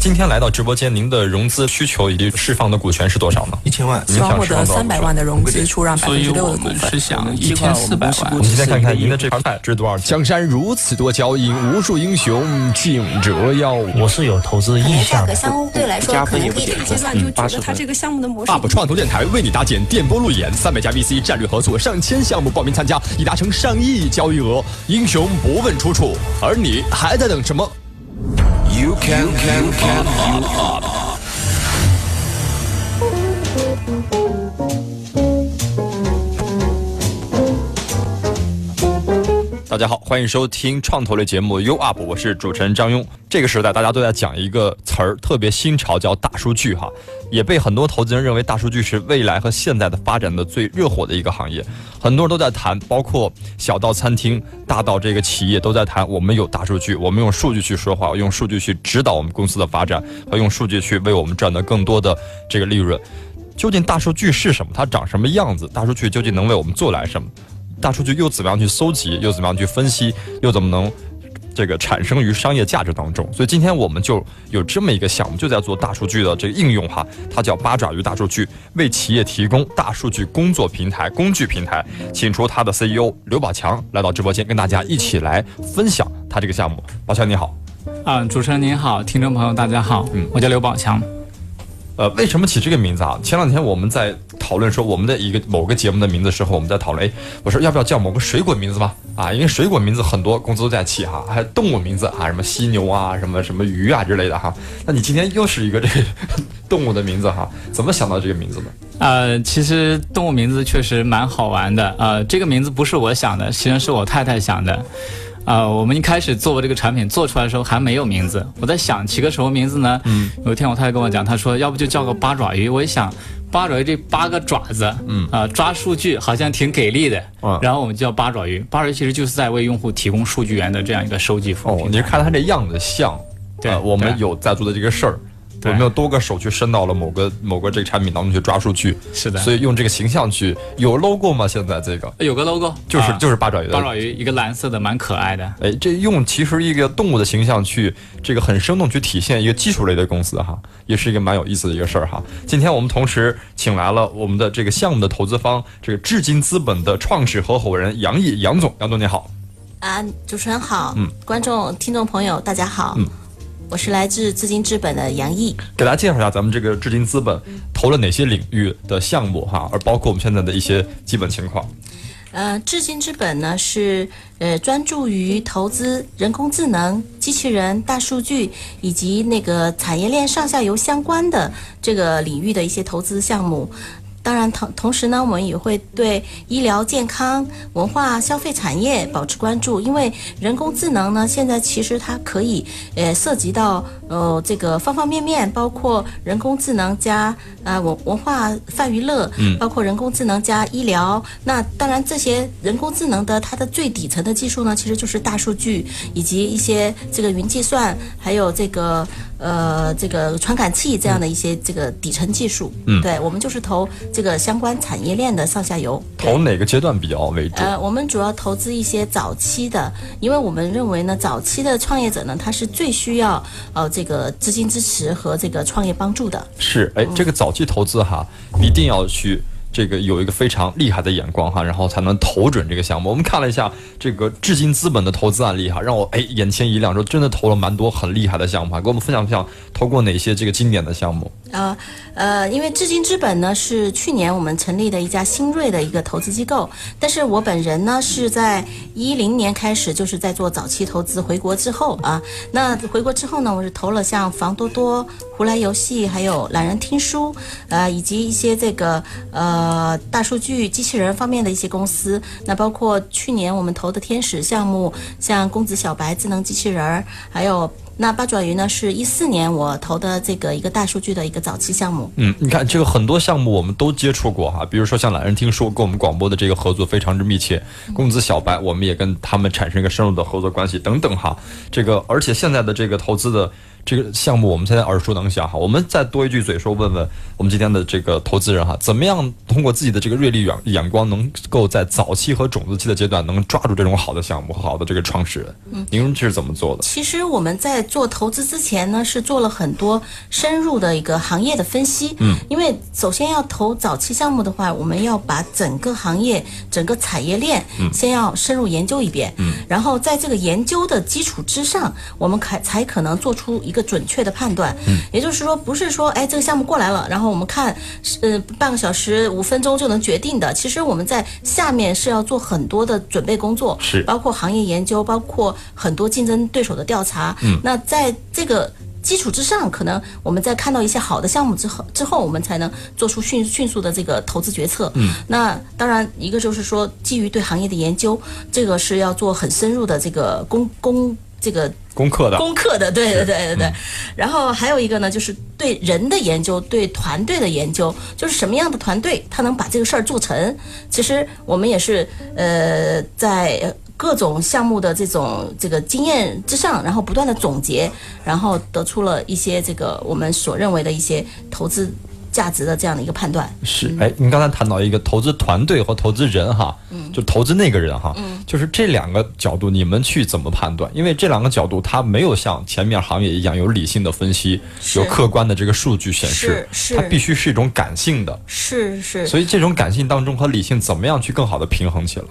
今天来到直播间，您的融资需求以及释放的股权是多少呢？一千万，您希望获想释放多少得三百万的融资，出让百所以分之六我们是的股份。想一千四百万。我们再看看您的这盘菜值多少钱？江山如此多娇，引无数英雄竞折腰。我是有投资意向的价格。相对来说可能低一点。阶段就觉得它这个项目的模式 UP 创投电台为你搭建电波路演，三百家 VC 战略合作，上千项目报名参加，已达成上亿交易额。英雄不问出处，而你还在等什么？You can can can up up。大家好，欢迎收听创投类节目《U Up》，我是主持人张庸。这个时代，大家都在讲一个词儿，特别新潮，叫大数据哈，也被很多投资人认为大数据是未来和现在的发展的最热火的一个行业。很多人都在谈，包括小到餐厅，大到这个企业都在谈，我们有大数据，我们用数据去说话，用数据去指导我们公司的发展，和用数据去为我们赚得更多的这个利润。究竟大数据是什么？它长什么样子？大数据究竟能为我们做来什么？大数据又怎么样去搜集，又怎么样去分析，又怎么能这个产生于商业价值当中？所以今天我们就有这么一个项目，就在做大数据的这个应用哈，它叫八爪鱼大数据，为企业提供大数据工作平台、工具平台，请出它的 CEO 刘宝强来到直播间，跟大家一起来分享他这个项目。宝强你好，啊，主持人您好，听众朋友大家好，嗯我叫刘宝强。呃，为什么起这个名字啊？前两天我们在讨论说我们的一个某个节目的名字的时候，我们在讨论，哎，我说要不要叫某个水果名字吧？啊，因为水果名字很多公司都在起哈，还有动物名字啊，什么犀牛啊，什么什么鱼啊之类的哈。那你今天又是一个这个 动物的名字哈？怎么想到这个名字呢？呃，其实动物名字确实蛮好玩的。呃，这个名字不是我想的，其实是我太太想的。呃，我们一开始做这个产品做出来的时候还没有名字，我在想起个什么名字呢？嗯，有一天我太太跟我讲，她说要不就叫个八爪鱼。我一想，八爪鱼这八个爪子，嗯啊、抓数据好像挺给力的。嗯然后我们就叫八爪鱼。八爪鱼其实就是在为用户提供数据源的这样一个收集服务哦，你看它这样子像，对呃我们有在做的这个事儿。对有没有多个手去伸到了某个某个这个产品当中去抓数据？是的所以用这个形象去有 logo 吗？现在这个有个 logo，就是、啊就是八爪鱼的八爪鱼，一个蓝色的，蛮可爱的。哎，这用其实一个动物的形象去这个很生动去体现一个技术类的公司哈，也是一个蛮有意思的一个事儿哈。今天我们同时请来了我们的这个项目的投资方，这个至金资本的创始合伙人杨毅杨总，杨总你好。啊，主持人好，嗯观众、听众朋友大家好，嗯我是来自资金资本的杨毅。给大家介绍一下咱们这个至金资本投了哪些领域的项目哈，而包括我们现在的一些基本情况。呃，智金资本呢是呃专注于投资人工智能、机器人、大数据以及那个产业链上下游相关的这个领域的一些投资项目。当然，同同时呢，我们也会对医疗健康、文化、消费产业保持关注，因为人工智能呢，现在其实它可以呃涉及到呃这个方方面面，包括人工智能加呃文文化泛娱乐，嗯，包括人工智能加医疗。那当然，这些人工智能的它的最底层的技术呢，其实就是大数据以及一些这个云计算，还有这个呃这个传感器这样的一些这个底层技术。嗯对我们就是投这个相关产业链的上下游。投哪个阶段比较为主？呃，我们主要投资一些早期的，因为我们认为呢，早期的创业者呢，他是最需要呃这个资金支持和这个创业帮助的。是，哎，这个早期投资哈，一定要去这个有一个非常厉害的眼光哈，然后才能投准这个项目。我们看了一下这个至金资本的投资案例哈，让我哎眼前一亮，说真的投了蛮多很厉害的项目哈，给我们分享分享投过哪些这个经典的项目？呃呃，因为至金资本呢是去年我们成立的一家新锐的一个投资机构，但是我本人呢是在一零年开始就是在做早期投资，回国之后啊，那回国之后呢，我是投了像房多多、胡来游戏，还有懒人听书，呃，以及一些这个呃大数据、机器人方面的一些公司，那包括去年我们投的天使项目，像公子小白智能机器人儿，还有。那八爪鱼呢？是一四年我投的这个一个大数据的一个早期项目。嗯，你看这个很多项目我们都接触过哈，比如说像懒人听说跟我们广播的这个合作非常之密切，公子小白我们也跟他们产生一个深入的合作关系等等哈。这个而且现在的这个投资的这个项目我们现在耳熟能详哈，我们再多一句嘴说，问问我们今天的这个投资人哈，怎么样通过自己的这个锐利眼眼光，能够在早期和种子期的阶段，能抓住这种好的项目和好的这个创始人？嗯，您是怎么做的？其实我们在做投资之前呢，是做了很多深入的一个行业的分析。嗯，因为首先要投早期项目的话，我们要把整个行业、整个产业链，嗯，先要深入研究一遍。嗯，然后在这个研究的基础之上，我们才才可能做出一个准确的判断。嗯，也就是说，不是说，哎，这个项目过来了，然后我们看，呃，半个小时、五分钟就能决定的。其实我们在下面是要做很多的准备工作，是包括行业研究，包括很多竞争对手的调查。嗯，那在这个基础之上，可能我们在看到一些好的项目之后，之后我们才能做出迅迅速的这个投资决策。嗯，那当然一个就是说，基于对行业的研究，这个是要做很深入的这个攻攻这个。攻克的，攻克的，对对对对对。然后还有一个呢，就是对人的研究，对团队的研究，就是什么样的团队他能把这个事儿做成。其实我们也是呃，在各种项目的这种这个经验之上，然后不断的总结，然后得出了一些这个我们所认为的一些投资。价值的这样的一个判断是，哎，您刚才谈到一个投资团队和投资人哈，嗯，就投资那个人哈，嗯，就是这两个角度，你们去怎么判断？因为这两个角度它没有像前面行业一样有理性的分析，有客观的这个数据显示，是，它必须是一种感性的，是是。所以这种感性当中和理性怎么样去更好的平衡起来？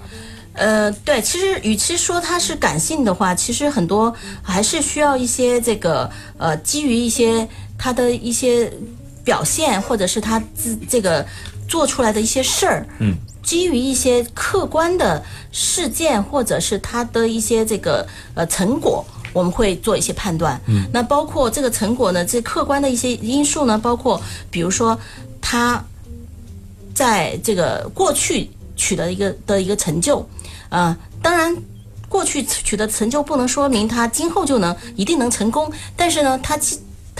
呃，对，其实与其说它是感性的话，其实很多还是需要一些这个呃，基于一些它的一些。表现，或者是他自这个做出来的一些事儿，嗯，基于一些客观的事件，或者是他的一些这个呃成果，我们会做一些判断。嗯，那包括这个成果呢，这客观的一些因素呢，包括比如说他在这个过去取得一个的一个成就，啊，当然过去取得成就不能说明他今后就能一定能成功，但是呢，他。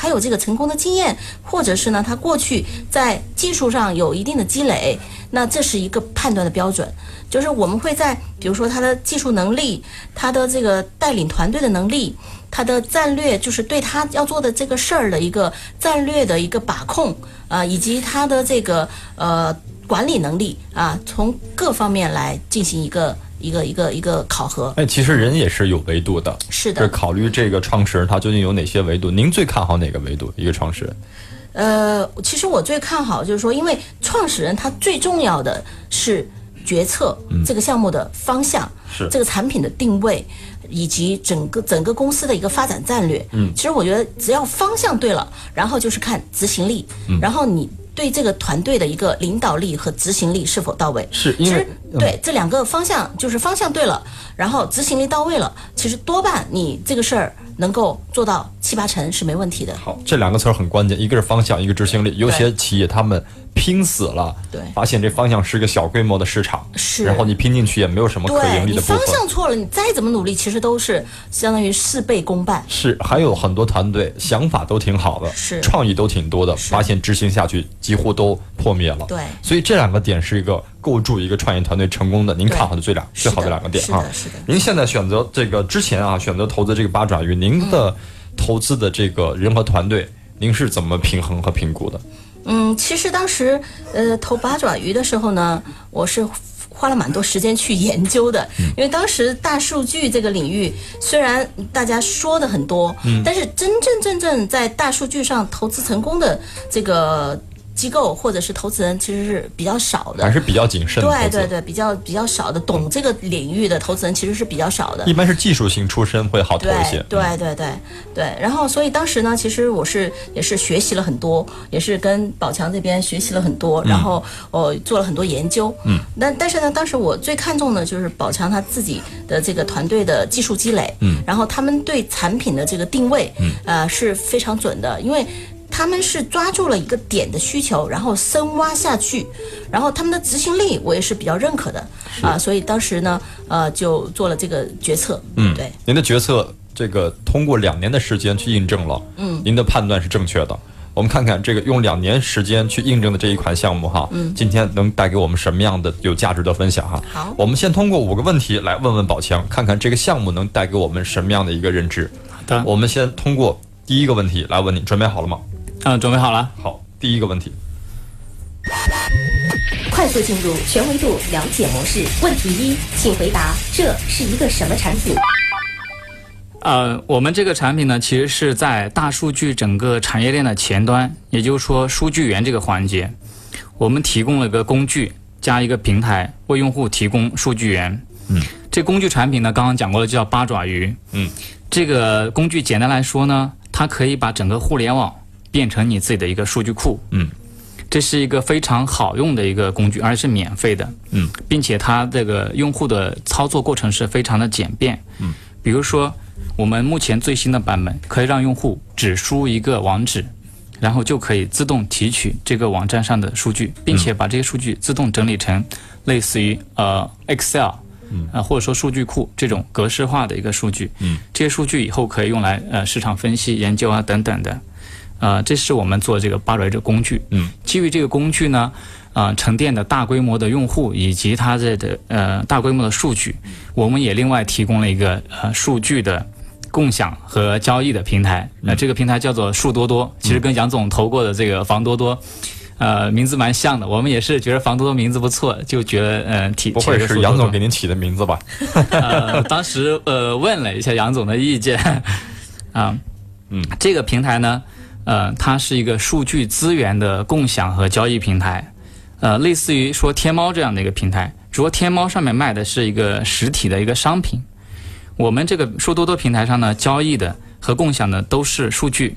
他有这个成功的经验，或者是呢，他过去在技术上有一定的积累，那这是一个判断的标准。就是我们会在，比如说他的技术能力，他的这个带领团队的能力，他的战略，就是对他要做的这个事儿的一个战略的一个把控啊，以及他的这个呃管理能力啊，从各方面来进行一个。一个一个一个考核，哎，其实人也是有维度的，是的，是考虑这个创始人他究竟有哪些维度？您最看好哪个维度？一个创始人？呃，其实我最看好就是说，因为创始人他最重要的是决策这个项目的方向，是这个产品的定位，以及整个整个公司的一个发展战略。嗯，其实我觉得只要方向对了，然后就是看执行力，嗯然后你。对这个团队的一个领导力和执行力是否到位？是，其实对这两个方向，就是方向对了，然后执行力到位了，其实多半你这个事儿能够做到七八成是没问题的。好，这两个词儿很关键，一个是方向，一个执行力。有些企业他们。拼死了，对，发现这方向是个小规模的市场，是，然后你拼进去也没有什么可盈利的部分。你方向错了，你再怎么努力，其实都是相当于事倍功半。是，还有很多团队想法都挺好的，是，创意都挺多的，发现执行下去几乎都破灭了。对，所以这两个点是一个构筑一个创业团队成功的，您看好的最两最好的两个点啊。是的，您现在选择这个之前啊，选择投资这个八爪鱼，您的投资的这个人和团队，您是怎么平衡和评估的？嗯，其实当时呃投八爪鱼的时候呢，我是花了蛮多时间去研究的，因为当时大数据这个领域虽然大家说的很多，但是真真正真正在大数据上投资成功的这个。机构或者是投资人其实是比较少的，还是比较谨慎。对对对，比较比较少的，懂这个领域的投资人其实是比较少的。一般是技术性出身会好投一些。对对对对，然后所以当时呢，其实我是也是学习了很多，也是跟宝强这边学习了很多，然后我做了很多研究。嗯。但但是呢，当时我最看重的就是宝强他自己的这个团队的技术积累。嗯。然后他们对产品的这个定位，嗯，呃是非常准的，因为。他们是抓住了一个点的需求，然后深挖下去，然后他们的执行力我也是比较认可的啊，所以当时呢，呃，就做了这个决策。嗯，对，您的决策这个通过两年的时间去印证了，嗯，您的判断是正确的。我们看看这个用两年时间去印证的这一款项目哈，嗯，今天能带给我们什么样的有价值的分享哈？好，我们先通过五个问题来问问宝强，看看这个项目能带给我们什么样的一个认知。好的，我们先通过。第一个问题来问你，准备好了吗？嗯，准备好了。好，第一个问题，快速进入全维度了解模式。问题一，请回答这是一个什么产品？呃，我们这个产品呢，其实是在大数据整个产业链的前端，也就是说数据源这个环节，我们提供了个工具加一个平台，为用户提供数据源。嗯，这工具产品呢，刚刚讲过了，就叫八爪鱼。嗯，这个工具简单来说呢，它可以把整个互联网变成你自己的一个数据库。嗯，这是一个非常好用的一个工具，而且是免费的。嗯，并且它这个用户的操作过程是非常的简便。嗯，比如说我们目前最新的版本可以让用户只输一个网址，然后就可以自动提取这个网站上的数据，并且把这些数据自动整理成类似于呃 Excel。啊，或者说数据库这种格式化的一个数据，嗯，这些数据以后可以用来呃市场分析、研究啊等等的，呃，这是我们做这个八爪鱼这个工具，嗯，基于这个工具呢，啊、沉淀的大规模的用户以及它这的呃大规模的数据，我们也另外提供了一个呃数据的共享和交易的平台，那、这个平台叫做数多多，其实跟杨总投过的这个房多多。呃，名字蛮像的，我们也是觉得房多多名字不错，就觉得呃提不会是杨总给您起的名字吧？呃，当时呃问了一下杨总的意见，啊，嗯，这个平台呢，呃，它是一个数据资源的共享和交易平台，呃，类似于说天猫这样的一个平台，只不过天猫上面卖的是一个实体的一个商品，我们这个数多多平台上呢，交易的和共享的都是数据。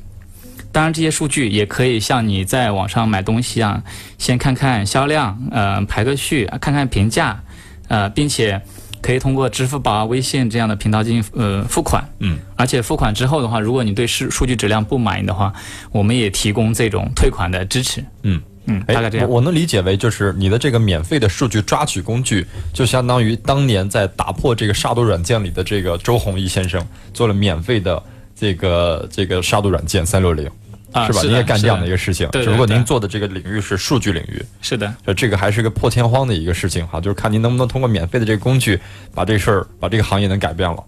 当然，这些数据也可以像你在网上买东西一样，先看看销量，呃，排个序，看看评价，呃，并且可以通过支付宝啊、微信这样的平台进行呃付款。嗯，而且付款之后的话，如果你对数数据质量不满意的话，我们也提供这种退款的支持。嗯。嗯，哎大概这样我。我能理解为就是你的这个免费的数据抓取工具，就相当于当年在打破这个杀毒软件里的这个周鸿祎先生做了免费的这个这个杀毒软件三六零？啊是吧你也干这样的一个事情，对对只不过您做的这个领域是数据领域，是的，这这个还是个破天荒的一个事情哈，就是看您能不能通过免费的这个工具，把这事儿把这个行业能改变了，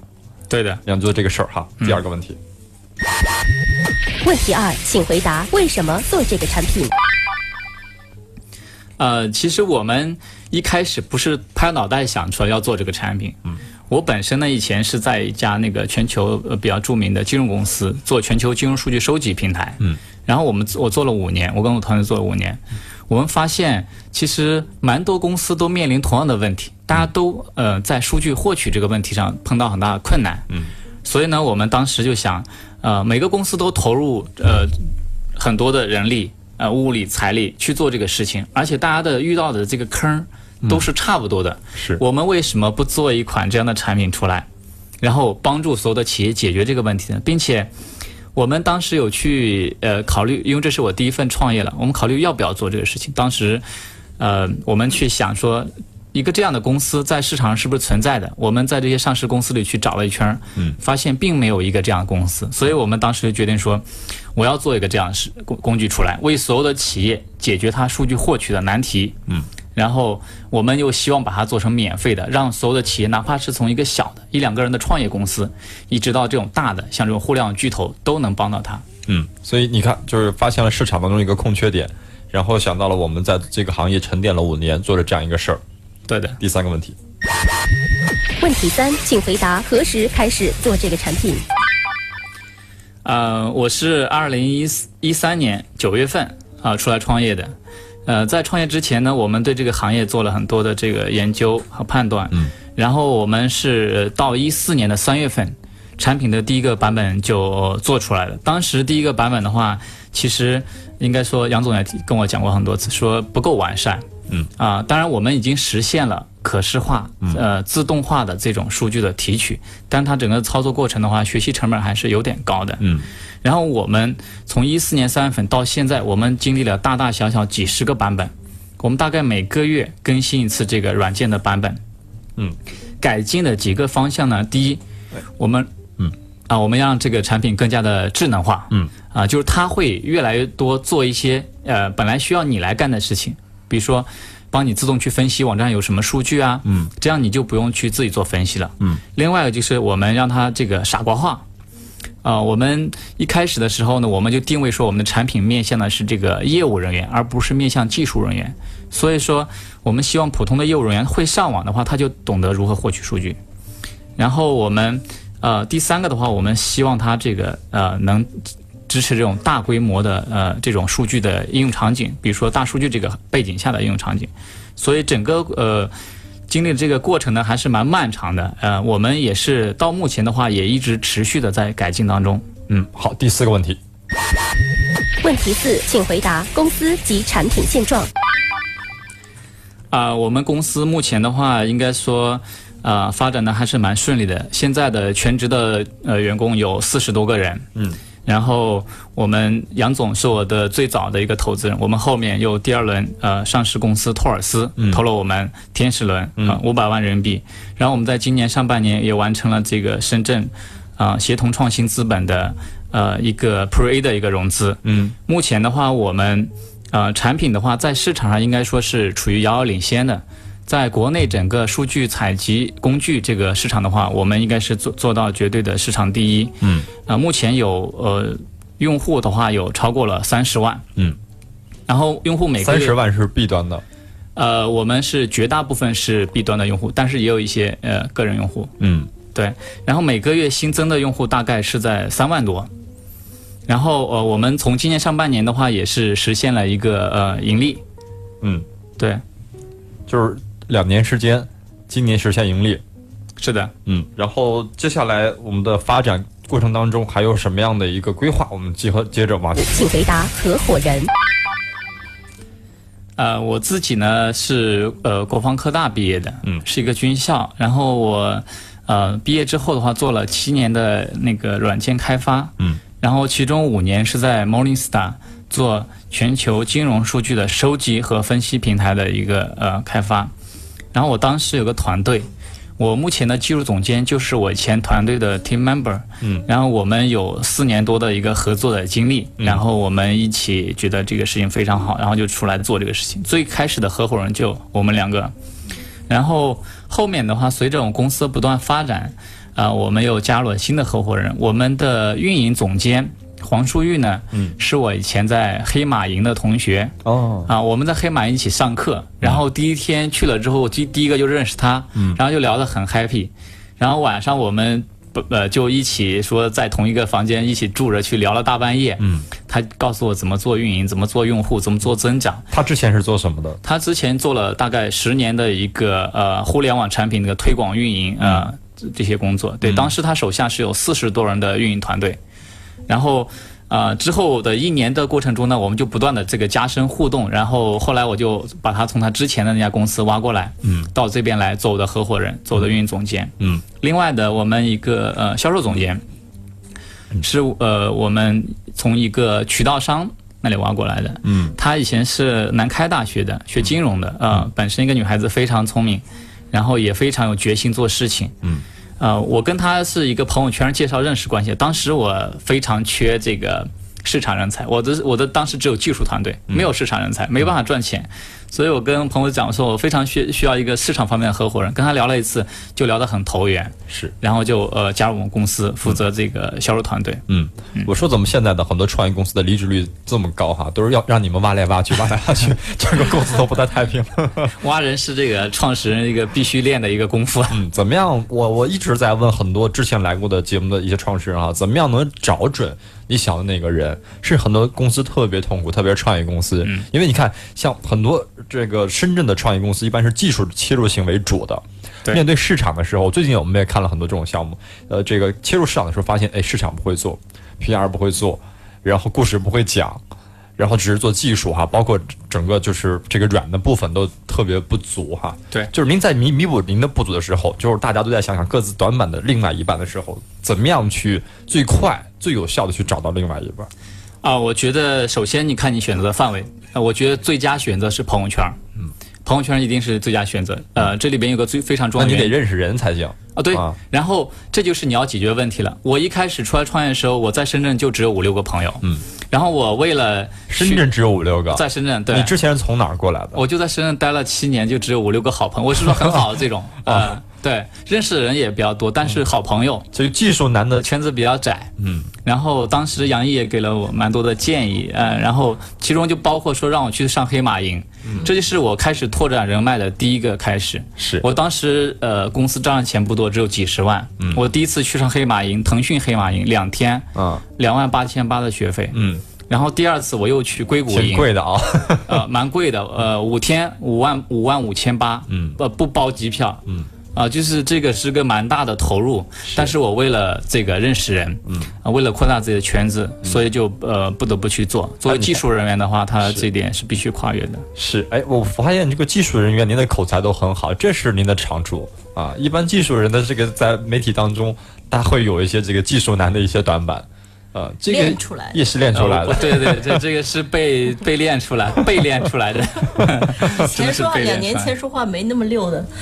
对的。要做这个事儿哈。第二个问题，问题二，请回答为什么做这个产品？呃，其实我们一开始不是拍脑袋想出来要做这个产品。嗯，我本身呢以前是在一家那个全球呃比较著名的金融公司做全球金融数据收集平台。嗯，然后我们我做了五年，我跟我团队做了五年，我们发现其实蛮多公司都面临同样的问题，大家都呃在数据获取这个问题上碰到很大的困难。嗯，所以呢，我们当时就想，呃，每个公司都投入呃很多的人力、呃物力、财力去做这个事情，而且大家的遇到的这个坑儿都是差不多的。是我们为什么不做一款这样的产品出来，然后帮助所有的企业解决这个问题呢？并且我们当时有去呃考虑，因为这是我第一份创业了，我们考虑要不要做这个事情。当时呃我们去想说。一个这样的公司在市场上是不是存在的？我们在这些上市公司里去找了一圈，嗯，发现并没有一个这样的公司，所以我们当时就决定说，我要做一个这样的是工工具出来，为所有的企业解决它数据获取的难题。嗯，然后我们又希望把它做成免费的，让所有的企业，哪怕是从一个小的一两个人的创业公司，一直到这种大的像这种互联网巨头，都能帮到他。嗯，所以你看，就是发现了市场当中一个空缺点，然后想到了我们在这个行业沉淀了五年，做了这样一个事儿。对的，第三个问题，问题三，请回答何时开始做这个产品？呃，我是二零一一三年九月份啊、出来创业的。呃，在创业之前呢，我们对这个行业做了很多的这个研究和判断。嗯。然后我们是到一四年的三月份，产品的第一个版本就做出来了。当时第一个版本的话，其实应该说杨总也跟我讲过很多次，说不够完善。嗯啊、当然我们已经实现了可视化、呃自动化的这种数据的提取，但它整个操作过程的话，学习成本还是有点高的。嗯然后我们从一四年三月份到现在，我们经历了大大小小几十个版本，我们大概每个月更新一次这个软件的版本。嗯，改进的几个方向呢，第一，我们嗯啊，我们让这个产品更加的智能化。嗯啊，就是它会越来越多做一些呃本来需要你来干的事情，比如说帮你自动去分析网站有什么数据啊，嗯，这样你就不用去自己做分析了。嗯，另外一个就是我们让它这个傻瓜化。啊、我们一开始的时候呢，我们就定位说我们的产品面向的是这个业务人员，而不是面向技术人员。所以说，我们希望普通的业务人员会上网的话，他就懂得如何获取数据。然后我们呃第三个的话，我们希望它这个呃能支持这种大规模的呃这种数据的应用场景，比如说大数据这个背景下的应用场景。所以整个呃经历的这个过程呢，还是蛮漫长的。呃，我们也是到目前的话，也一直持续的在改进当中。嗯，好，第四个问题，问题四，请回答公司及产品现状。啊、我们公司目前的话，应该说，呃，发展的还是蛮顺利的。现在的全职的呃员工有四十多个人，嗯，然后我们杨总是我的最早的一个投资人，我们后面又第二轮呃上市公司托尔斯、投了我们天使轮啊五百万人民币，然后我们在今年上半年也完成了这个深圳啊、协同创新资本的呃一个 Pre A 的一个融资，嗯，目前的话我们呃产品的话在市场上应该说是处于遥遥领先的。在国内整个数据采集工具这个市场的话，我们应该是做做到绝对的市场第一。嗯，啊、目前有呃用户的话有超过了三十万。嗯，然后用户每个月三十万是 B 端的，呃，我们是绝大部分是 B 端的用户，但是也有一些呃个人用户。嗯，对，然后每个月新增的用户大概是在三万多。然后呃，我们从今年上半年的话，也是实现了一个呃盈利。嗯，对，就是两年时间，今年实现盈利，是的。嗯，然后接下来我们的发展过程当中还有什么样的一个规划？我们结合接着往下。请回答合伙人。呃，我自己呢是呃国防科大毕业的，嗯是一个军校。然后我呃毕业之后的话，做了七年的那个软件开发，嗯，然后其中五年是在 Morningstar 做全球金融数据的收集和分析平台的一个呃开发。然后我当时有个团队，我目前的技术总监就是我以前团队的 team member，嗯，然后我们有四年多的一个合作的经历，然后我们一起觉得这个事情非常好，然后就出来做这个事情。最开始的合伙人就我们两个，然后后面的话，随着我们公司不断发展，啊、我们又加入了新的合伙人，我们的运营总监黄淑玉呢，嗯，是我以前在黑马营的同学，哦，啊，我们在黑马营一起上课，然后第一天去了之后，第第一个就认识他，嗯，然后就聊得很 happy，然后晚上我们不呃就一起说在同一个房间一起住着去聊了大半夜，嗯，他告诉我怎么做运营，怎么做用户，怎么做增长。他之前是做什么的？他之前做了大概十年的一个呃互联网产品的推广运营呃这这些工作，对，当时他手下是有四十多人的运营团队，然后。呃，之后的一年的过程中呢，我们就不断的这个加深互动，然后后来我就把他从他之前的那家公司挖过来，嗯，到这边来做我的合伙人，做我的运营总监，嗯，另外的我们一个呃销售总监，是呃我们从一个渠道商那里挖过来的，嗯，他以前是南开大学的，学金融的，呃，本身一个女孩子非常聪明，然后也非常有决心做事情，嗯，呃，我跟他是一个朋友圈介绍认识关系，当时我非常缺这个市场人才，我的我的当时只有技术团队，没有市场人才，没办法赚钱，所以我跟朋友讲说，我非常需需要一个市场方面的合伙人，跟他聊了一次，就聊得很投缘，是，然后就呃加入我们公司，负责这个销售团队。嗯，我说怎么现在的很多创业公司的离职率这么高哈，都是要让你们挖来挖去，挖来挖去，整个公司都不太太平。挖人是这个创始人一个必须练的一个功夫。嗯，怎么样？我我一直在问很多之前来过的节目的一些创始人啊，怎么样能找准你想的那个人？是很多公司特别痛苦，特别是创业公司，因为你看，像很多这个深圳的创业公司，一般是技术切入性为主的。对面对市场的时候，最近我们也看了很多这种项目，呃，这个切入市场的时候发现，哎，市场不会做，PR 不会做，然后故事不会讲，然后只是做技术哈，包括整个就是这个软的部分都特别不足哈。对就是您在弥弥补您的不足的时候，就是大家都在想想各自短板的另外一半的时候，怎么样去最快、最有效的去找到另外一半。啊，我觉得首先你看你选择的范围，呃，我觉得最佳选择是朋友圈。嗯，朋友圈一定是最佳选择。呃，这里边有个最非常重要的你得认识人才行。啊，对啊。然后这就是你要解决问题了。我一开始出来创业的时候，我在深圳就只有五六个朋友。嗯。然后我为了深圳只有五六个，在深圳，对你，之前是从哪儿过来的？我就在深圳待了七年，就只有五六个好朋友。我是说很好的这种，呃，对，认识的人也比较多，但是好朋友，所以技术难的，圈子比较窄。嗯，然后当时杨毅也给了我蛮多的建议，嗯，然后其中就包括说让我去上黑马营，嗯这就是我开始拓展人脉的第一个开始。是我当时呃公司账上钱不多，只有几十万。嗯我第一次去上黑马营，腾讯黑马营两天，啊，两万八千八的学费。嗯，然后第二次我又去硅谷营，挺贵的啊，呃，蛮贵的，呃，五天五万五万五千八，嗯呃，不包机票，嗯，啊、就是这个是个蛮大的投入，但是我为了这个认识人，嗯，啊、为了扩大自己的圈子，所以就呃不得不去做。作为技术人员的话，他这一点是必须跨越的。是，哎，我发现这个技术人员您的口才都很好，这是您的长处啊。一般技术人的这个在媒体当中，他会有一些这个技术男的一些短板，呃，这个练出来也是练出来呃的。对对，这这个是被被练出来、被练出来的，以前说话的是被两年前说话没那么溜的，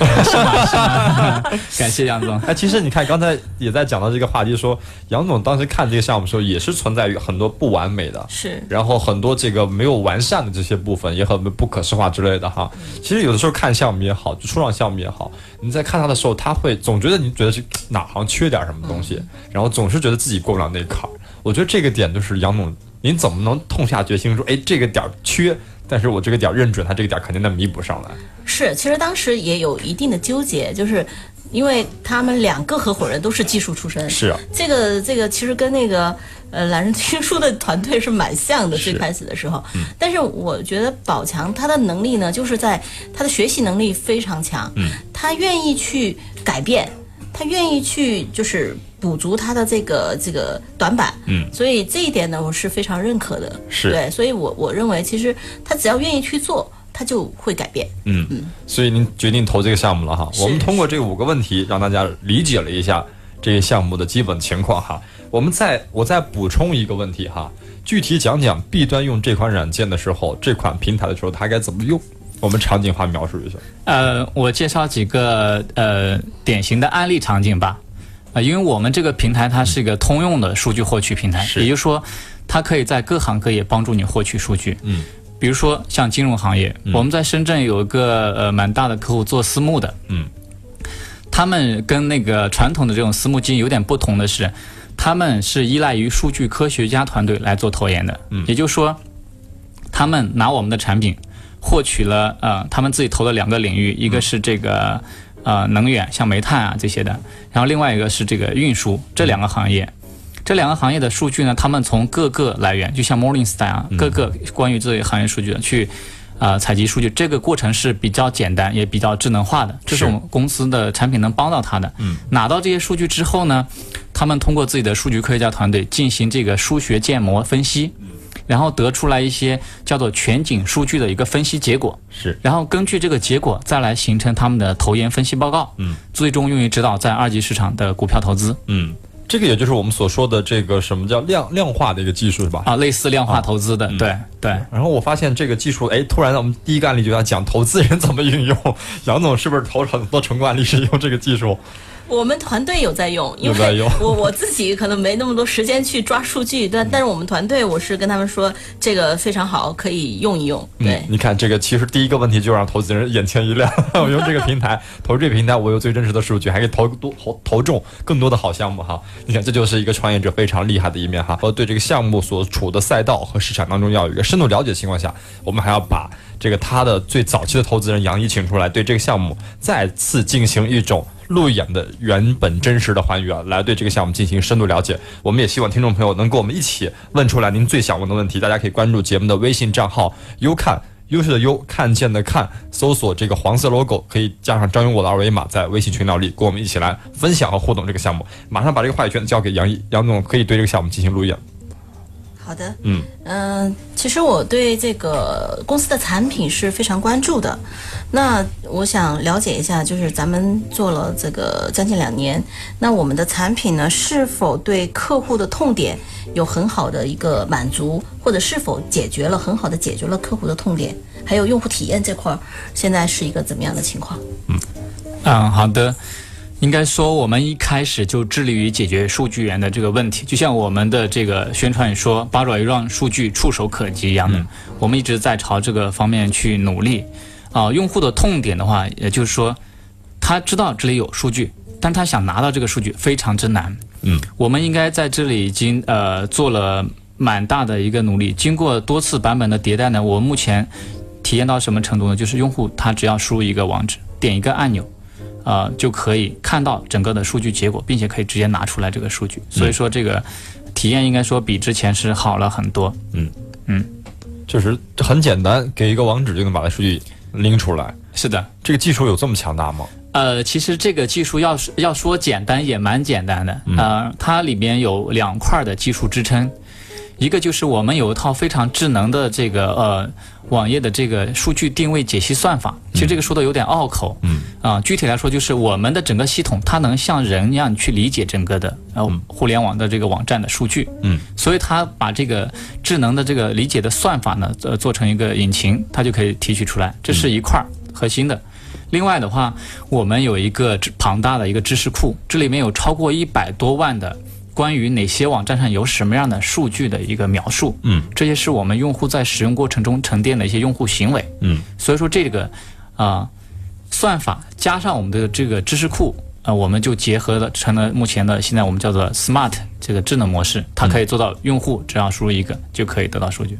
感谢杨总。哎，其实你看，刚才也在讲到这个话题，说杨总当时看这个项目的时候，也是存在于很多不完美的，是然后很多这个没有完善的这些部分，也很不可视化之类的哈。其实有的时候看项目也好，就初创项目也好，你在看他的时候，他会总觉得你觉得是哪行缺点什么东西，然后总是觉得自己过不了那坎儿。我觉得这个点就是杨总，您怎么能痛下决心说，哎，这个点儿缺，但是我这个点儿认准，他这个点儿肯定能弥补上来。是，其实当时也有一定的纠结，就是因为他们两个合伙人都是技术出身，是啊，这个这个其实跟那个呃懒人听书的团队是蛮像的，最开始的时候。但是我觉得宝强他的能力呢，就是在他的学习能力非常强，嗯，他愿意去改变，他愿意去就是补足他的这个这个短板，嗯所以这一点呢，我是非常认可的。是对，所以我我认为其实他只要愿意去做，他就会改变。嗯嗯，所以您决定投这个项目了哈。我们通过这五个问题，让大家理解了一下这个项目的基本情况哈。我们再我再补充一个问题哈，具体讲讲 B 端用这款软件的时候，这款平台的时候，它该怎么用？我们场景化描述一下。呃，我介绍几个呃典型的案例场景吧。呃，因为我们这个平台它是一个通用的数据获取平台，也就是说，它可以在各行各业帮助你获取数据。嗯，比如说像金融行业，我们在深圳有一个呃蛮大的客户做私募的，嗯，他们跟那个传统的这种私募基金有点不同的是，他们是依赖于数据科学家团队来做投研的。嗯也就是说，他们拿我们的产品获取了呃他们自己投的两个领域，一个是这个呃能源，像煤炭啊这些的，然后另外一个是这个运输这两个行业。这两个行业的数据呢，他们从各个来源，就像 Morningstar 啊，各个关于这些行业数据的去呃采集数据，这个过程是比较简单也比较智能化的，这是是我们公司的产品能帮到他的。嗯，拿到这些数据之后呢，他们通过自己的数据科学家团队进行这个数学建模分析，然后得出来一些叫做全景数据的一个分析结果。是然后根据这个结果再来形成他们的投研分析报告，嗯，最终用于指导在二级市场的股票投资嗯，这个也就是我们所说的这个什么叫量量化的一个技术是吧？啊，类似量化投资的，对对。然后我发现这个技术，哎，突然我们第一个案例就要讲投资人怎么运用。杨总是不是投了很多成功案例是用这个技术？我们团队有在用，因为有在用我我自己可能没那么多时间去抓数据，但但是我们团队我是跟他们说这个非常好，可以用一用。对，嗯，你看这个，其实第一个问题就让投资人眼前一亮。我用这个平台投这个平台，我有最真实的数据，还可以投多投投中更多的好项目哈。你看，这就是一个创业者非常厉害的一面哈。和对这个项目所处的赛道和市场当中要有一个深度了解的情况下，我们还要把这个他的最早期的投资人杨一请出来，对这个项目再次进行一种。路演的原本真实的还原，来对这个项目进行深度了解。我们也希望听众朋友能跟我们一起问出来您最想问的问题。大家可以关注节目的微信账号“优看”。优秀的优，看见的看，搜索这个黄色 logo，可以加上张勇我的二维码，在微信群聊里跟我们一起来分享和互动这个项目。马上把这个话语权交给杨毅，杨总可以对这个项目进行路演。好的，嗯嗯、其实我对这个公司的产品是非常关注的。那我想了解一下，就是咱们做了这个将近两年，那我们的产品呢，是否对客户的痛点有很好的一个满足，或者是否解决了很好的解决了客户的痛点？还有用户体验这块儿，现在是一个怎么样的情况？嗯，好的。应该说，我们一开始就致力于解决数据源的这个问题，就像我们的这个宣传说“八爪鱼让数据触手可及”一样的，我们一直在朝这个方面去努力。啊、用户的痛点的话，也就是说，他知道这里有数据，但他想拿到这个数据非常之难。嗯，我们应该在这里已经呃做了蛮大的一个努力，经过多次版本的迭代呢，我目前体验到什么程度呢？就是用户他只要输入一个网址，点一个按钮。呃，就可以看到整个的数据结果，并且可以直接拿出来这个数据。所以说，这个体验应该说比之前是好了很多。嗯嗯，就是很简单，给一个网址就能把这数据拎出来。是的，这个技术有这么强大吗？呃，其实这个技术要是要说简单也蛮简单的。呃，它里面有两块的技术支撑，一个就是我们有一套非常智能的这个呃网页的这个数据定位解析算法。其实这个说的有点拗口。嗯。啊，具体来说就是我们的整个系统它能像人一样去理解整个的呃互联网的这个网站的数据。嗯。所以它把这个智能的这个理解的算法呢，呃，做成一个引擎，它就可以提取出来。这是一块儿核心的。另外的话，我们有一个庞大的一个知识库，这里面有超过一百多万的关于哪些网站上有什么样的数据的一个描述。嗯，这些是我们用户在使用过程中沉淀的一些用户行为。嗯，所以说这个啊、算法加上我们的这个知识库。呃，我们就结合了成了目前的现在我们叫做 smart 这个智能模式，它可以做到用户只要输入一个就可以得到数据。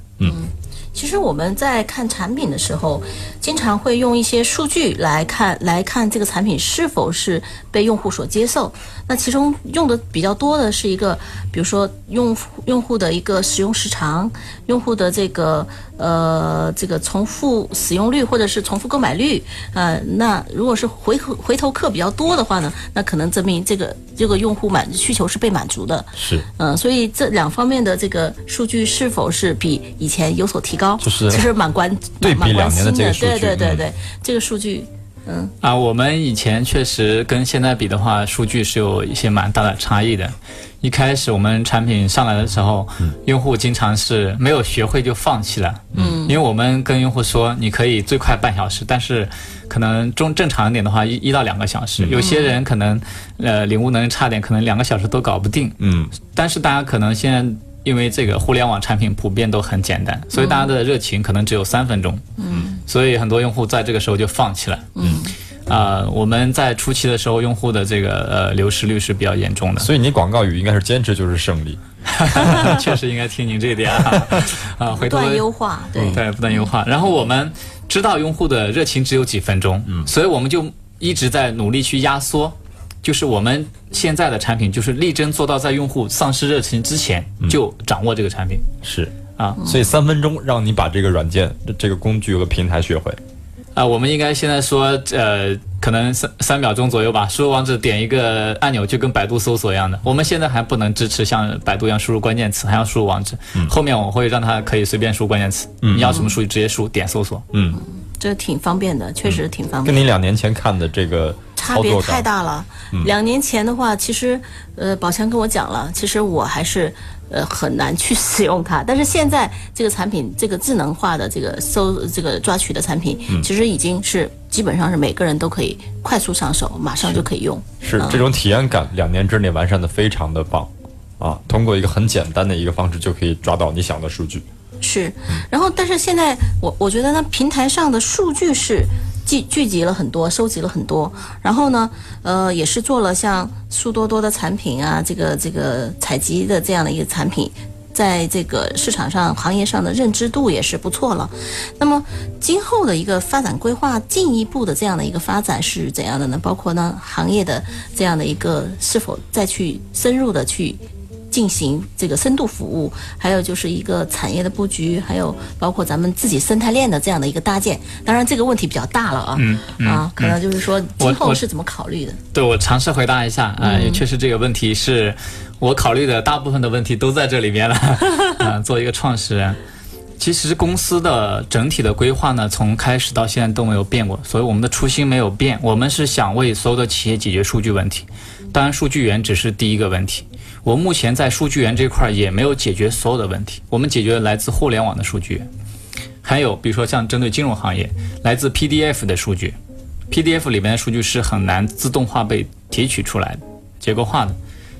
其实我们在看产品的时候，经常会用一些数据来看，来看这个产品是否是被用户所接受。那其中用的比较多的是一个，比如说用用户的一个使用时长，用户的这个呃这个重复使用率或者是重复购买率。呃，那如果是回头回头客比较多的话呢，那可能证明这个这个用户满需求是被满足的。是，嗯，所以这两方面的这个数据是否是比以前有所提高，就是其实蛮关对比蛮关两年的这个数据嗯对对对对，这个数据，嗯，啊，我们以前确实跟现在比的话，数据是有一些蛮大的差异的。一开始我们产品上来的时候，用户经常是没有学会就放弃了。嗯，因为我们跟用户说，你可以最快半小时，但是可能中正常一点的话，一一到两个小时。有些人可能呃领悟能力差点，可能两个小时都搞不定。嗯，但是大家可能现在因为这个互联网产品普遍都很简单，所以大家的热情可能只有三分钟。嗯，所以很多用户在这个时候就放弃了。嗯，啊、我们在初期的时候，用户的这个呃流失率是比较严重的，所以你广告语应该是坚持就是胜利。确实应该听您这一点啊。回头断优化，对，对，不断优化。然后我们知道用户的热情只有几分钟，嗯，所以我们就一直在努力去压缩，就是我们现在的产品，就是力争做到在用户丧失热情之前就掌握这个产品。是啊，所以三分钟让你把这个软件、这这个工具和平台学会。啊，我们应该现在说，呃，可能三三秒钟左右吧，输入网址点一个按钮，就跟百度搜索一样的。我们现在还不能支持像百度一样输入关键词，还要输入网址。后面我会让它可以随便输关键词，你要什么数据直接输，点搜索。嗯，这挺方便的，确实挺方便跟。你两年前看的这个差别太大了。两年前的话，其实呃，宝强跟我讲了，其实我还是呃很难去 使用它。但是现在这个产品，这个智能化的这个搜这个抓取的产品，其实已经是基本上是每个人都可以快速上手，马上就可以用。是这种体验感，两年之内完善的非常的棒啊！通过一个很简单的一个方式，就可以抓到你想的数据。是，然后但是现在我我觉得呢，平台上的数据是聚聚集了很多，收集了很多，然后呢，呃，也是做了像苏多多的产品啊，这个这个采集的这样的一个产品。在这个市场上、行业上的认知度也是不错了。那么，今后的一个发展规划，进一步的这样的一个发展是怎样的呢？包括呢，行业的这样的一个是否再去深入的去进行这个深度服务，还有就是一个产业的布局，还有包括咱们自己生态链的这样的一个搭建。当然，这个问题比较大了啊，嗯嗯啊，可能就是说今后是怎么考虑的？对我尝试回答一下啊，也确实这个问题是我考虑的大部分的问题都在这里面了。啊，作为一个创始人，其实公司的整体的规划呢，从开始到现在都没有变过，所以我们的初心没有变。我们是想为所有的企业解决数据问题，当然数据源只是第一个问题。我目前在数据源这块儿也没有解决所有的问题，我们解决了来自互联网的数据，还有比如说像针对金融行业来自 PDF 的数据。PDF 里面的数据是很难自动化被提取出来、结构化的，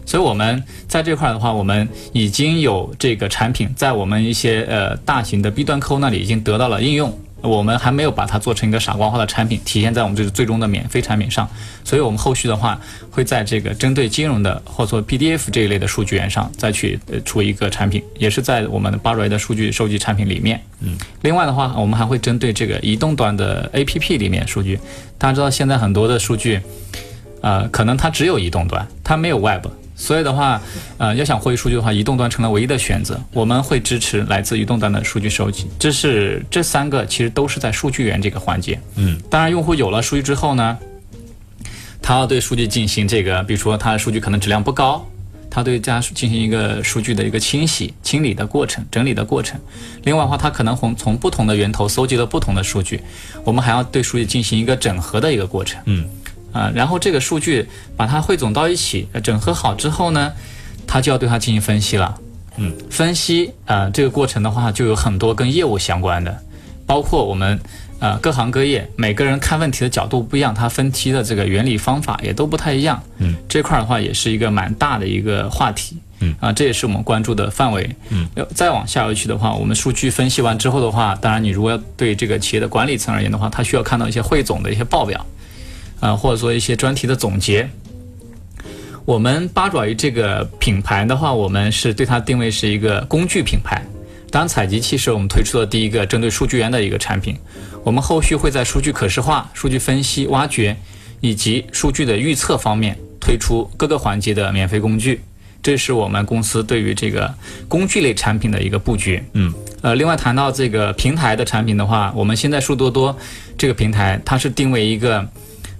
所以我们在这块的话，我们已经有这个产品在我们一些呃大型的 B 端客户那里已经得到了应用，我们还没有把它做成一个傻瓜化的产品，体现在我们这个最终的免费产品上。所以我们后续的话，会在这个针对金融的或者说 PDF 这一类的数据源上，再去呃出一个产品，也是在我们的 b a r 的数据收集产品里面。嗯，另外的话，我们还会针对这个移动端的 APP 里面数据。大家知道现在很多的数据，呃，可能它只有移动端，它没有 Web。所以的话，呃，要想获取数据的话，移动端成了唯一的选择。我们会支持来自移动端的数据收集。这是这三个其实都是在数据源这个环节。嗯，当然，用户有了数据之后呢，他要对数据进行这个，比如说他的数据可能质量不高，他对家进行一个数据的一个清洗、清理的过程、整理的过程。另外的话，他可能从从不同的源头搜集了不同的数据，我们还要对数据进行一个整合的一个过程。嗯。啊，然后这个数据把它汇总到一起，整合好之后呢，它就要对它进行分析了。嗯，分析啊，这个过程的话就有很多跟业务相关的，包括我们呃各行各业每个人看问题的角度不一样，它分析的这个原理方法也都不太一样。嗯，这块的话也是一个蛮大的一个话题。嗯，啊，这也是我们关注的范围。嗯，要再往下游去的话，我们数据分析完之后的话，当然你如果要对这个企业的管理层而言的话，他需要看到一些汇总的一些报表。啊，或者说一些专题的总结。我们八爪鱼这个品牌的话，我们是对它定位是一个工具品牌。当然，采集器是我们推出的第一个针对数据源的一个产品。我们后续会在数据可视化、数据分析、挖掘以及数据的预测方面推出各个环节的免费工具。这是我们公司对于这个工具类产品的一个布局。嗯，呃，另外谈到这个平台的产品的话，我们现在数多多这个平台，它是定位一个。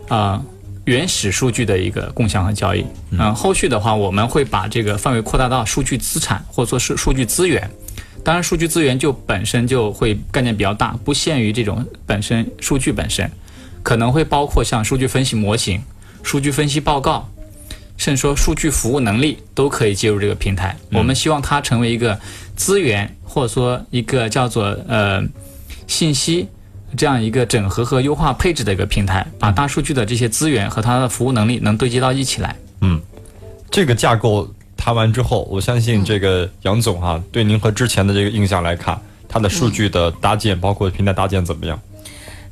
啊，原始数据的一个共享和交易。嗯，后续的话，我们会把这个范围扩大到数据资产或者说是数据资源。当然，数据资源就本身就会概念比较大，不限于这种本身数据本身，可能会包括像数据分析模型、数据分析报告，甚至说数据服务能力都可以接入这个平台。我们希望它成为一个资源，或者说一个叫做呃信息。这样一个整合和优化配置的一个平台，把大数据的这些资源和它的服务能力能对接到一起来。嗯，这个架构谈完之后，我相信这个杨总哈，对您和之前的这个印象来看，它的数据的搭建，包括平台搭建怎么样？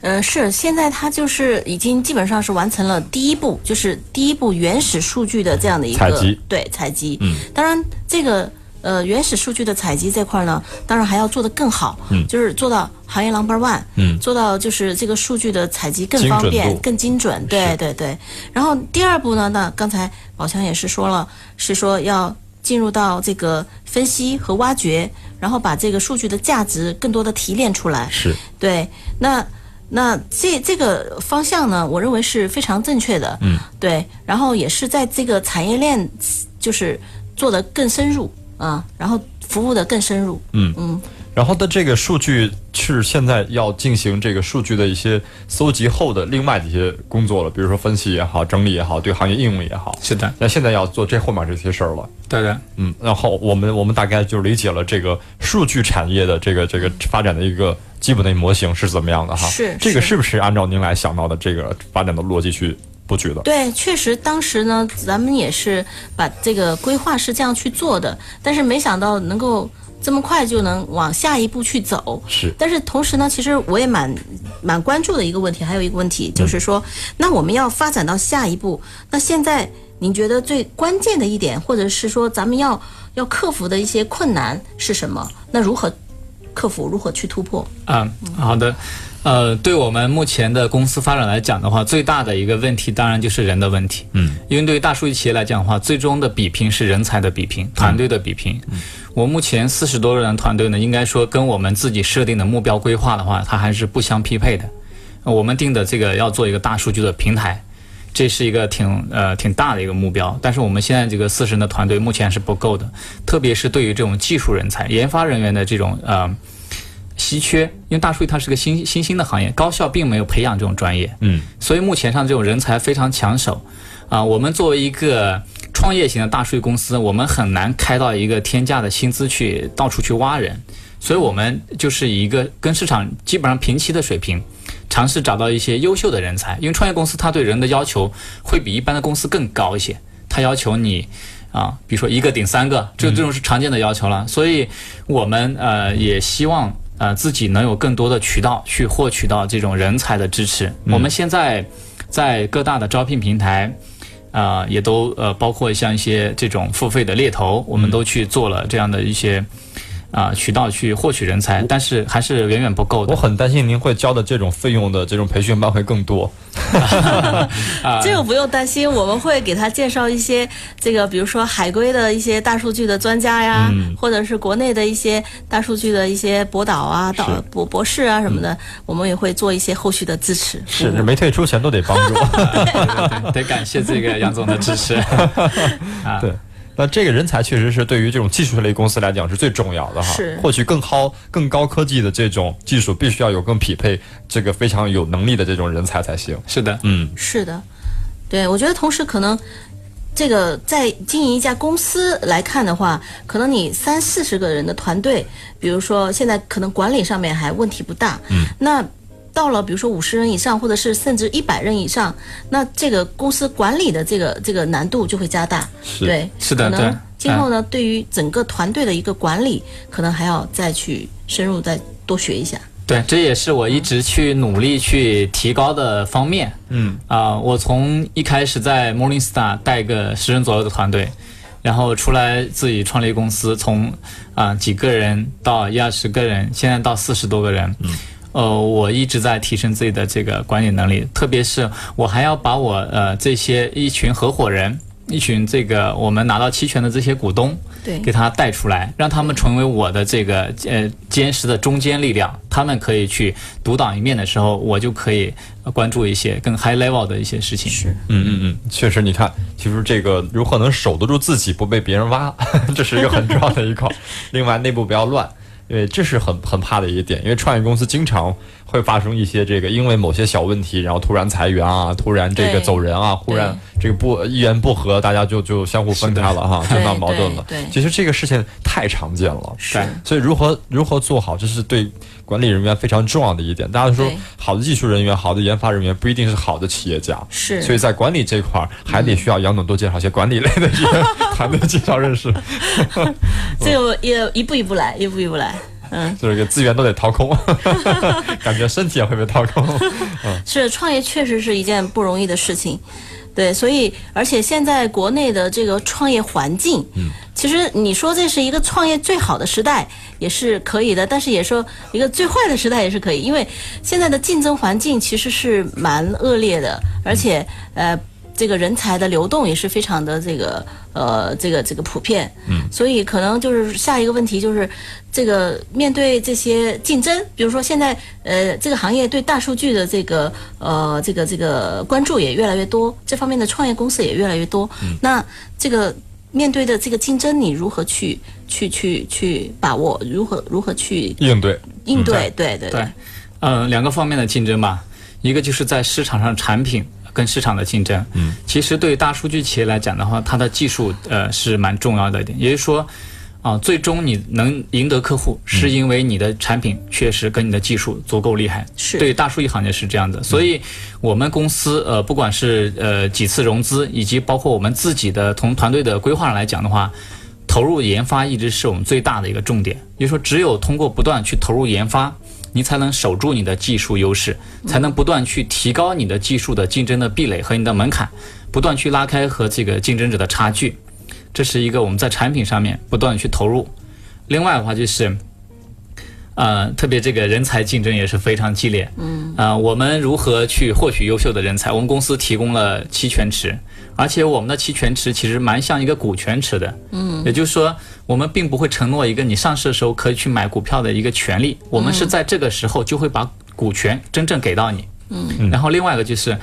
嗯，是现在它就是已经基本上是完成了第一步，就是第一步原始数据的这样的一个采集，对采集。嗯，当然这个。呃，原始数据的采集这块呢，当然还要做得更好，嗯，就是做到行业 number one，嗯，做到就是这个数据的采集更方便、更精准，对对对。然后第二步呢，那刚才宝强也是说了，是说要进入到这个分析和挖掘，然后把这个数据的价值更多的提炼出来，是对。那那这这个方向呢，我认为是非常正确的，嗯，对。然后也是在这个产业链，就是做的更深入。啊，然后服务的更深入。嗯嗯，然后的这个数据是现在要进行这个数据的一些搜集后的另外的一些工作了，比如说分析也好，整理也好，对行业应用也好。是的，那现在要做这后面这些事儿了。对的，嗯，然后我们我们大概就理解了这个数据产业的这个这个发展的一个基本的模型是怎么样的哈。是，这个是不是按照您来想到的这个发展的逻辑去？布局的对，确实当时呢，咱们也是把这个规划是这样去做的，但是没想到能够这么快就能往下一步去走。是，但是同时呢，其实我也蛮蛮关注的一个问题，还有一个问题就是说，那我们要发展到下一步，那现在您觉得最关键的一点，或者是说咱们要要克服的一些困难是什么？那如何克服？如何去突破？嗯，好的。呃，对我们目前的公司发展来讲的话，最大的一个问题当然就是人的问题。嗯，因为对于大数据企业来讲的话，最终的比拼是人才的比拼，团队的比拼。嗯，我目前四十多人团队呢，应该说跟我们自己设定的目标规划的话，它还是不相匹配的。我们定的这个要做一个大数据的平台，这是一个挺呃挺大的一个目标。但是我们现在这个四十人的团队目前是不够的，特别是对于这种技术人才、研发人员的这种呃。稀缺，因为大数据它是个新新兴的行业，高校并没有培养这种专业，嗯，所以目前上这种人才非常抢手，啊，我们作为一个创业型的大数据公司，我们很难开到一个天价的薪资去到处去挖人，所以我们就是以一个跟市场基本上平齐的水平，尝试找到一些优秀的人才，因为创业公司它对人的要求会比一般的公司更高一些，它要求你。啊，比如说一个顶三个，这这种是常见的要求了，所以我们呃也希望呃自己能有更多的渠道去获取到这种人才的支持。我们现在在各大的招聘平台。啊、也都呃，包括像一些这种付费的猎头，我们都去做了这样的一些啊、渠道去获取人才，但是还是远远不够的我。很担心您会交的这种费用的这种培训班会更多。这个不用担心，我们会给他介绍一些这个，比如说海归的一些大数据的专家呀，嗯或者是国内的一些大数据的一些博导啊、导博博士啊什么的，我们也会做一些后续的支持。嗯是，没退出前都得帮助。对得感谢这个杨总的支持。啊，对，那这个人才确实是对于这种技术类公司来讲是最重要的哈。是获取更高、更高科技的这种技术，必须要有更匹配这个非常有能力的这种人才才行。是的，嗯，是的，对我觉得同时可能。这个在经营一家公司来看的话，可能你三四十个人的团队，比如说现在可能管理上面还问题不大，嗯，那到了比如说五十人以上，或者是甚至一百人以上，那这个公司管理的这个这个难度就会加大，是对，是的可能对今后呢，对于整个团队的一个管理，可能还要再去深入再多学一下。对，这也是我一直去努力去提高的方面。嗯，啊、我从一开始在 Morningstar 带个十人左右的团队，然后出来自己创立公司，从啊、几个人到一二十个人，现在到四十多个人。嗯。呃，我一直在提升自己的这个管理能力，特别是我还要把我呃这些一群合伙人，一群这个我们拿到期权的这些股东，对给他带出来，让他们成为我的这个呃坚实的中坚力量。他们可以去独当一面的时候，我就可以呃关注一些更 high level 的一些事情。是，嗯嗯嗯，确实，你看，其实这个如何能守得住自己，不被别人挖，这是一个很重要的一块。另外，内部不要乱。因为这是很很怕的一个点，因为创业公司经常会发生一些这个因为某些小问题，然后突然裁员啊，突然这个走人啊，忽然这个不一言不合，大家就就相互分开了哈，就闹矛盾了。对对。其实这个事情太常见了，是。所以如何如何做好，这是对管理人员非常重要的一点。大家说好的技术人员、好的研发人员不一定是好的企业家，是。所以在管理这块儿还得需要杨总多介绍一些管理类的一些团队介绍认识，这个也一步一步来，一步一步来。嗯，就是个资源都得掏空，感觉身体也会被掏空。是创业确实是一件不容易的事情，对，所以而且现在国内的这个创业环境，嗯，其实你说这是一个创业最好的时代也是可以的，但是也说一个最坏的时代也是可以，因为现在的竞争环境其实是蛮恶劣的，而且呃。这个人才的流动也是非常的这个呃这个这个普遍，嗯，所以可能就是下一个问题就是这个面对这些竞争，比如说现在呃这个行业对大数据的这个呃这个这个关注也越来越多，这方面的创业公司也越来越多，嗯。那这个面对的这个竞争，你如何去去去去把握，如何如何去应对，应对？对对对，嗯，两个方面的竞争吧，一个就是在市场上产品跟市场的竞争。嗯，其实对于大数据企业来讲的话，它的技术呃是蛮重要的一点，也就是说。啊，最终你能赢得客户，是因为你的产品确实跟你的技术足够厉害。是对于大数据行业是这样的，所以我们公司呃，不管是呃几次融资，以及包括我们自己的从团队的规划上来讲的话，投入研发一直是我们最大的一个重点。也就是说，只有通过不断去投入研发，你才能守住你的技术优势，才能不断去提高你的技术的竞争的壁垒和你的门槛，不断去拉开和这个竞争者的差距。这是一个我们在产品上面不断去投入。另外的话就是，呃，特别这个人才竞争也是非常激烈。嗯，呃，我们如何去获取优秀的人才？我们公司提供了期权池，而且我们的期权池其实蛮像一个股权池的。嗯，也就是说，我们并不会承诺一个你上市的时候可以去买股票的一个权利，我们是在这个时候就会把股权真正给到你。嗯，然后另外一个就是。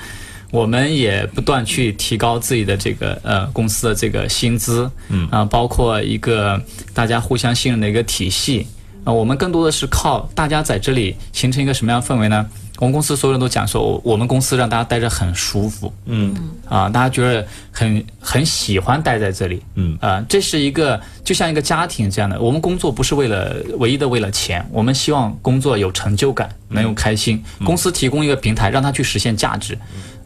我们也不断去提高自己的这个呃公司的这个薪资，嗯啊、包括一个大家互相信任的一个体系啊、我们更多的是靠大家在这里形成一个什么样的氛围呢？我们公司所有人都讲说，我我们公司让大家待着很舒服，嗯啊，大家觉得很很喜欢待在这里，嗯啊，这是一个就像一个家庭这样的。我们工作不是为了唯一的为了钱，我们希望工作有成就感，能有开心。公司提供一个平台，让他去实现价值，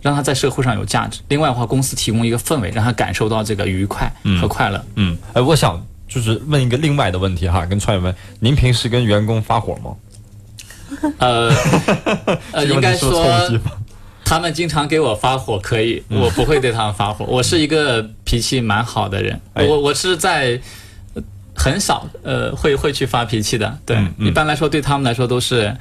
让他在社会上有价值。另外的话，公司提供一个氛围，让他感受到这个愉快和快乐。嗯，哎，我想就是问一个另外的问题哈，跟创业们，您平时跟员工发火吗？呃 呃，应该说他们经常给我发火，可以，嗯。我不会对他们发火。我是一个脾气蛮好的人，哎。我我是在呃很少呃会会去发脾气的。对，嗯嗯。一般来说对他们来说都是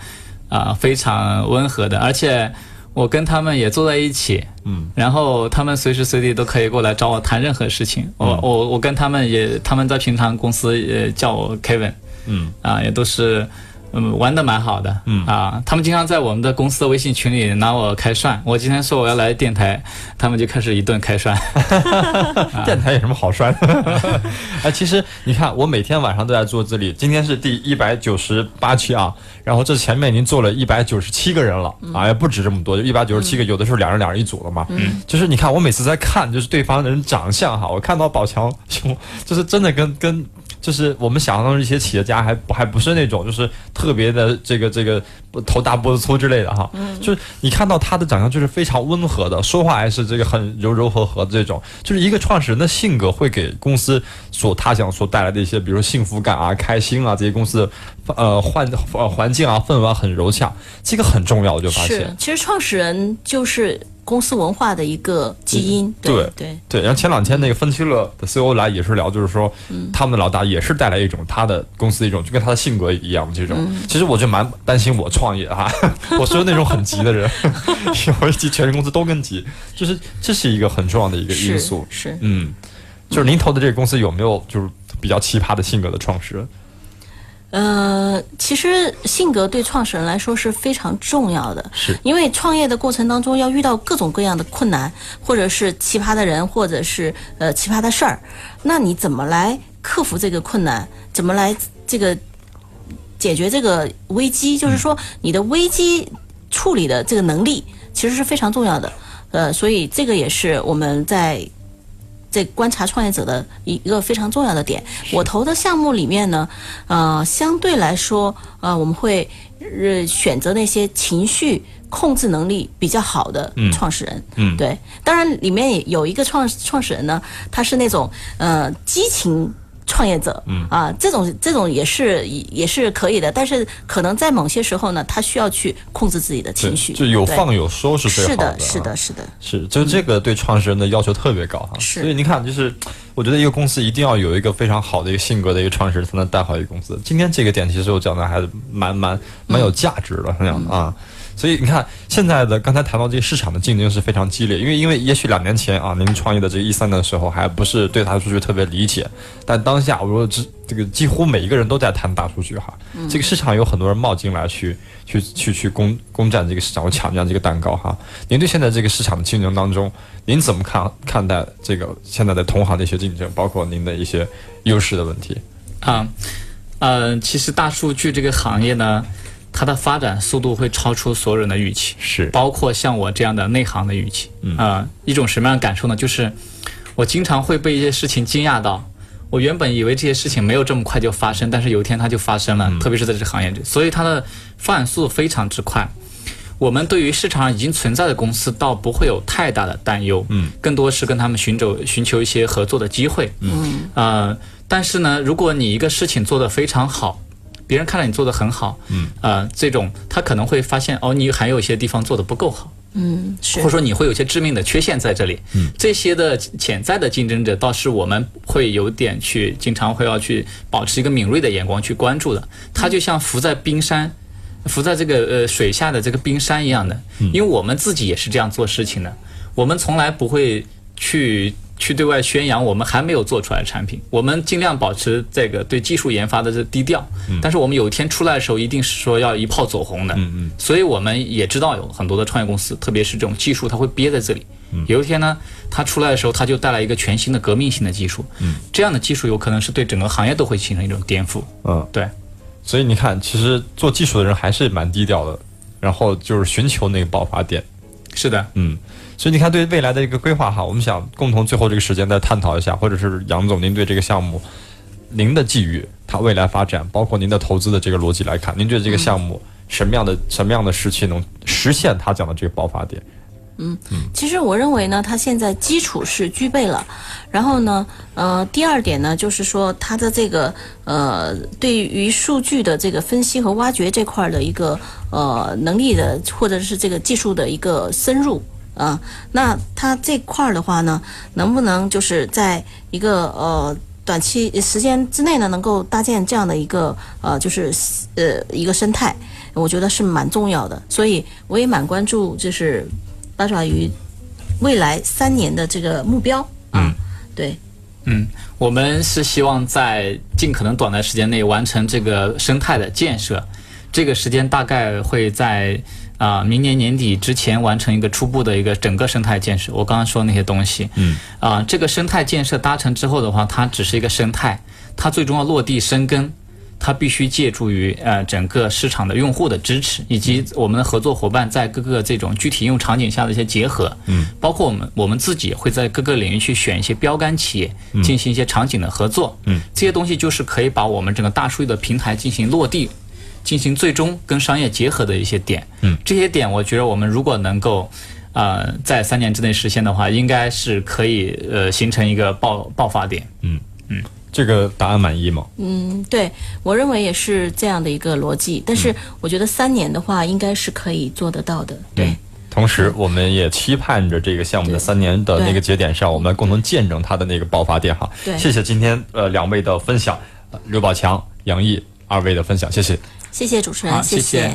啊、非常温和的，而且我跟他们也坐在一起，嗯，然后他们随时随地都可以过来找我谈任何事情。我嗯。我我跟他们也，他们在平常公司也叫我 Kevin，嗯。啊，也都是嗯玩的蛮好的，嗯啊，他们经常在我们的公司的微信群里拿我开涮。我今天说我要来电台，他们就开始一顿开涮。电台有什么好涮的？哎，其实你看，我每天晚上都在做这里，今天是第一百九十八期啊，然后这前面已经做了一百九十七个人了啊，也不止这么多，就一百九十七个，有的时候两人两人一组了嘛。嗯，就是你看，我每次在看，就是对方的人长相哈，我看到宝强兄，就是真的跟跟。就是我们想象中的一些企业家还不还不是那种就是特别的这个这个头大脖子粗之类的哈，就是你看到他的长相就是非常温和的，说话还是这个很柔柔和和的这种，就是一个创始人的性格会给公司所他想所带来的一些，比如说幸福感啊、开心啊这些公司的呃环呃环境啊氛围啊很柔洽，这个很重要，我就发是现，。其实创始人就是公司文化的一个基因。嗯对对，对，然后前两天那个分期乐的 CEO 来也是聊，就是说，他们的老大也是带来一种他的公司的一种，就跟他的性格一样这种。其实我就蛮担心我创业哈，我是那种很急的人，我一急全公司都跟急，就是这是一个很重要的一个因是素。是。嗯，就是您投的这个公司有没有就是比较奇葩的性格的创始人？呃，其实性格对创始人来说是非常重要的，是因为创业的过程当中要遇到各种各样的困难，或者是奇葩的人，或者是呃奇葩的事儿，那你怎么来克服这个困难？怎么来这个解决这个危机？就是说你的危机处理的这个能力其实是非常重要的，呃，所以这个也是我们在。在观察创业者的一一个非常重要的点。我投的项目里面呢，呃，相对来说，呃，我们会呃选择那些情绪控制能力比较好的创始人。嗯对，当然里面有一个创创始人呢，他是那种呃激情。创业者，嗯。啊，这种这种也是也是可以的，但是可能在某些时候呢，他需要去控制自己的情绪，就有放有收是最好是的，啊。是的，是的，是，就是这个对创始人的要求特别高哈。是。所以你看，就是我觉得一个公司一定要有一个非常好的一个性格的一个创始人，才能带好一个公司。今天这个点其实我讲的还是蛮蛮蛮有价值的这样的啊。所以你看，现在的刚才谈到这个市场的竞争是非常激烈，因为因为也许两年前啊，您创业的这个一三年的时候还不是对大数据特别理解，但当下我说这这个几乎每一个人都在谈大数据哈，这个市场有很多人冒进来去去去去攻攻占这个市场，或抢占这个蛋糕哈。您对现在这个市场的竞争当中，您怎么看看待这个现在的同行的一些竞争，包括您的一些优势的问题？啊，呃，其实大数据这个行业呢，它的发展速度会超出所有人的预期，是包括像我这样的内行的预期。嗯啊、一种什么样的感受呢？就是我经常会被一些事情惊讶到。我原本以为这些事情没有这么快就发生，但是有一天它就发生了，特别是在这个行业里，所以它的发展速度非常之快。我们对于市场上已经存在的公司，倒不会有太大的担忧，嗯，更多是跟他们寻找寻求一些合作的机会，嗯，呃，但是呢，如果你一个事情做得非常好，别人看到你做得很好，嗯，呃，这种他可能会发现哦，你还有一些地方做得不够好，嗯，是。或者说你会有一些致命的缺陷在这里。嗯，这些的潜在的竞争者，倒是我们会有点去经常会要去保持一个敏锐的眼光去关注的。他就像浮在冰山。浮在这个呃水下的这个冰山一样的，因为我们自己也是这样做事情的，我们从来不会去去对外宣扬我们还没有做出来的产品，我们尽量保持这个对技术研发的这低调，但是我们有一天出来的时候，一定是说要一炮走红的，嗯嗯所以我们也知道有很多的创业公司，特别是这种技术，它会憋在这里。有一天呢，它出来的时候，它就带来一个全新的革命性的技术。嗯，这样的技术有可能是对整个行业都会形成一种颠覆。嗯，对，所以你看，其实做技术的人还是蛮低调的，然后就是寻求那个爆发点。是的，嗯，所以你看，对未来的一个规划哈，我们想共同最后这个时间再探讨一下，或者是杨总，您对这个项目，您的寄予，它未来发展，包括您的投资的这个逻辑来看，您觉得这个项目什么样的什么样的时期能实现他讲的这个爆发点？嗯其实我认为呢，它现在基础是具备了，然后呢，呃，第二点呢，就是说它的这个呃，对于数据的这个分析和挖掘这块的一个呃能力的，或者是这个技术的一个深入啊，那它这块的话呢，能不能就是在一个呃。短期时间之内呢，能够搭建这样的一个呃，就是呃一个生态，我觉得是蛮重要的。所以我也蛮关注，就是八爪鱼未来三年的这个目标啊，对，嗯，我们是希望在尽可能短的时间内完成这个生态的建设，这个时间大概会在啊、明年年底之前完成一个初步的一个整个生态建设。我刚刚说那些东西，嗯，啊、这个生态建设达成之后的话，它只是一个生态，它最终要落地生根。它必须借助于呃整个市场的用户的支持，以及我们的合作伙伴在各个这种具体应用场景下的一些结合，嗯，包括我们我们自己也会在各个领域去选一些标杆企业，进行一些场景的合作，嗯，这些东西就是可以把我们整个大数据的平台进行落地，进行最终跟商业结合的一些点，嗯，这些点我觉得我们如果能够。呃，在三年之内实现的话，应该是可以呃形成一个爆爆发点。这个答案满意吗？嗯，对我认为也是这样的一个逻辑。但是嗯我觉得三年的话，应该是可以做得到的。对，同时，我们也期盼着这个项目的三年的那个节点上，我们共同见证它的那个爆发点哈。对谢谢今天呃两位的分享，呃刘宝强、杨毅二位的分享，谢谢。谢谢主持人，谢谢